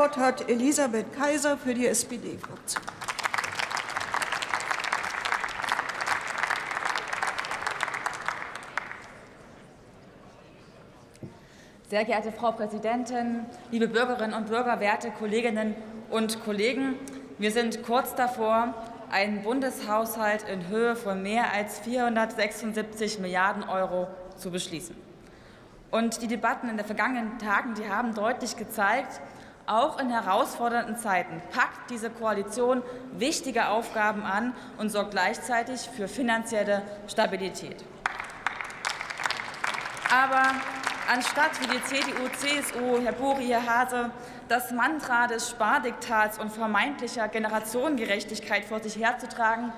Wort hat Elisabeth Kaiser für die SPD-Fraktion. Sehr geehrte Frau Präsidentin, liebe Bürgerinnen und Bürger, werte Kolleginnen und Kollegen! Wir sind kurz davor, einen Bundeshaushalt in Höhe von mehr als 476 Milliarden Euro zu beschließen. Und die Debatten in den vergangenen Tagen, die haben deutlich gezeigt, auch in herausfordernden Zeiten packt diese Koalition wichtige Aufgaben an und sorgt gleichzeitig für finanzielle Stabilität. Aber anstatt wie die CDU, CSU, Herr Buri, Herr Hase, das Mantra des Spardiktats und vermeintlicher Generationengerechtigkeit vor sich herzutragen,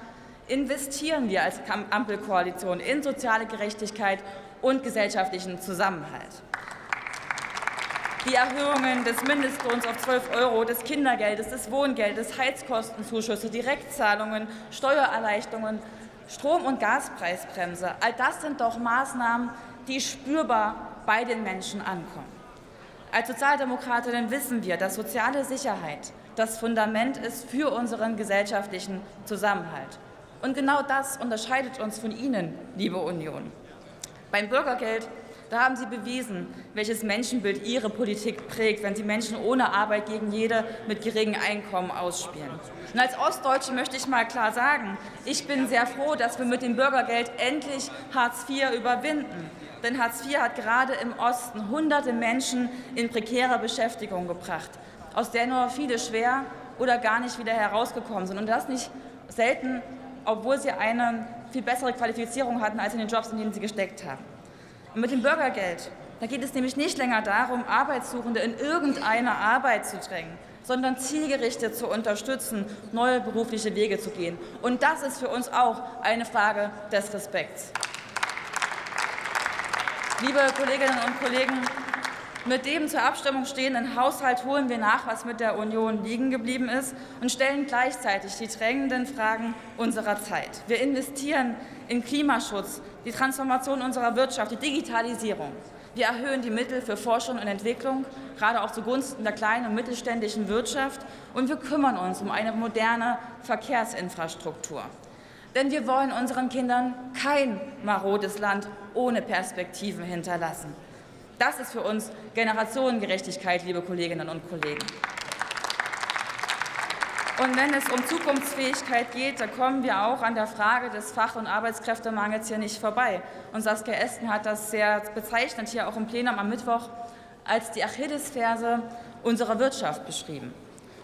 investieren wir als Ampelkoalition in soziale Gerechtigkeit und gesellschaftlichen Zusammenhalt. Die Erhöhungen des Mindestlohns auf 12 Euro, des Kindergeldes, des Wohngeldes, Heizkostenzuschüsse, Direktzahlungen, Steuererleichterungen, Strom- und Gaspreisbremse, all das sind doch Maßnahmen, die spürbar bei den Menschen ankommen. Als Sozialdemokratinnen wissen wir, dass soziale Sicherheit das Fundament ist für unseren gesellschaftlichen Zusammenhalt. Und genau das unterscheidet uns von Ihnen, liebe Union. Beim Bürgergeld da haben Sie bewiesen, welches Menschenbild Ihre Politik prägt, wenn Sie Menschen ohne Arbeit gegen jede mit geringem Einkommen ausspielen. Und als Ostdeutsche möchte ich mal klar sagen, ich bin sehr froh, dass wir mit dem Bürgergeld endlich Hartz IV überwinden. Denn Hartz IV hat gerade im Osten hunderte Menschen in prekäre Beschäftigung gebracht, aus der nur viele schwer oder gar nicht wieder herausgekommen sind. Und das nicht selten, obwohl sie eine viel bessere Qualifizierung hatten als in den Jobs, in denen sie gesteckt haben. Mit dem Bürgergeld, da geht es nämlich nicht länger darum, Arbeitssuchende in irgendeine Arbeit zu drängen, sondern zielgerichtet zu unterstützen, neue berufliche Wege zu gehen. Und das ist für uns auch eine Frage des Respekts. Liebe Kolleginnen und Kollegen, mit dem zur Abstimmung stehenden Haushalt holen wir nach, was mit der Union liegen geblieben ist und stellen gleichzeitig die drängenden Fragen unserer Zeit. Wir investieren in Klimaschutz, die Transformation unserer Wirtschaft, die Digitalisierung. Wir erhöhen die Mittel für Forschung und Entwicklung, gerade auch zugunsten der kleinen und mittelständischen Wirtschaft. Und wir kümmern uns um eine moderne Verkehrsinfrastruktur. Denn wir wollen unseren Kindern kein marodes Land ohne Perspektiven hinterlassen. Das ist für uns Generationengerechtigkeit, liebe Kolleginnen und Kollegen. Und wenn es um Zukunftsfähigkeit geht, da kommen wir auch an der Frage des Fach- und Arbeitskräftemangels hier nicht vorbei. Und Saskia Esken hat das sehr bezeichnet hier auch im Plenum am Mittwoch als die Achillesferse unserer Wirtschaft beschrieben.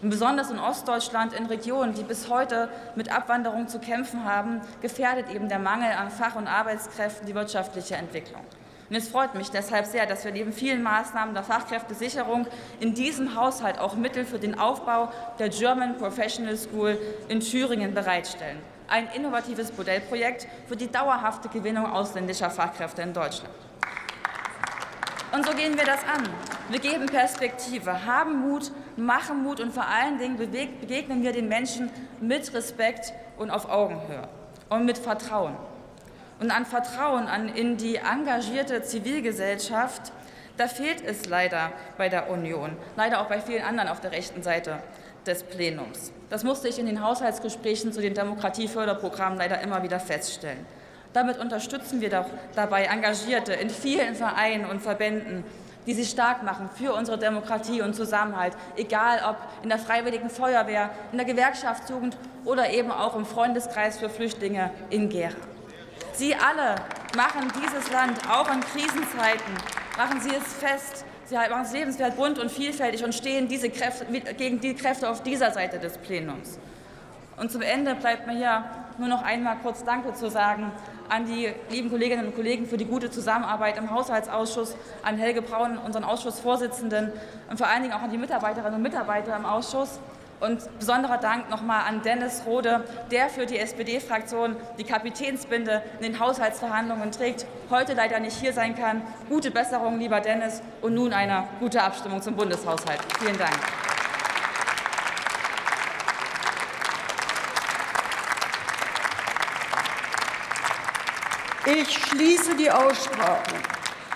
Und besonders in Ostdeutschland, in Regionen, die bis heute mit Abwanderung zu kämpfen haben, gefährdet eben der Mangel an Fach- und Arbeitskräften die wirtschaftliche Entwicklung. Und es freut mich deshalb sehr, dass wir neben vielen Maßnahmen der Fachkräftesicherung in diesem Haushalt auch Mittel für den Aufbau der German Professional School in Thüringen bereitstellen. Ein innovatives Modellprojekt für die dauerhafte Gewinnung ausländischer Fachkräfte in Deutschland. Und so gehen wir das an. Wir geben Perspektive, haben Mut, machen Mut und vor allen Dingen begegnen wir den Menschen mit Respekt und auf Augenhöhe und mit Vertrauen und an Vertrauen an, in die engagierte Zivilgesellschaft, da fehlt es leider bei der Union, leider auch bei vielen anderen auf der rechten Seite des Plenums. Das musste ich in den Haushaltsgesprächen zu den Demokratieförderprogrammen leider immer wieder feststellen. Damit unterstützen wir doch dabei Engagierte in vielen Vereinen und Verbänden, die sich stark machen für unsere Demokratie und Zusammenhalt, egal ob in der Freiwilligen Feuerwehr, in der Gewerkschaftsjugend oder eben auch im Freundeskreis für Flüchtlinge in Gera. Sie alle machen dieses Land auch in Krisenzeiten, machen Sie es fest, Sie machen es lebenswert, bunt und vielfältig und stehen diese Kräfte, gegen die Kräfte auf dieser Seite des Plenums. Und zum Ende bleibt mir hier nur noch einmal kurz Danke zu sagen an die lieben Kolleginnen und Kollegen für die gute Zusammenarbeit im Haushaltsausschuss, an Helge Braun, unseren Ausschussvorsitzenden, und vor allen Dingen auch an die Mitarbeiterinnen und Mitarbeiter im Ausschuss. Und besonderer Dank nochmal an Dennis Rode, der für die SPD-Fraktion die Kapitänsbinde in den Haushaltsverhandlungen trägt, heute leider nicht hier sein kann. Gute Besserung, lieber Dennis, und nun eine gute Abstimmung zum Bundeshaushalt. Vielen Dank. Ich schließe die Aussprache.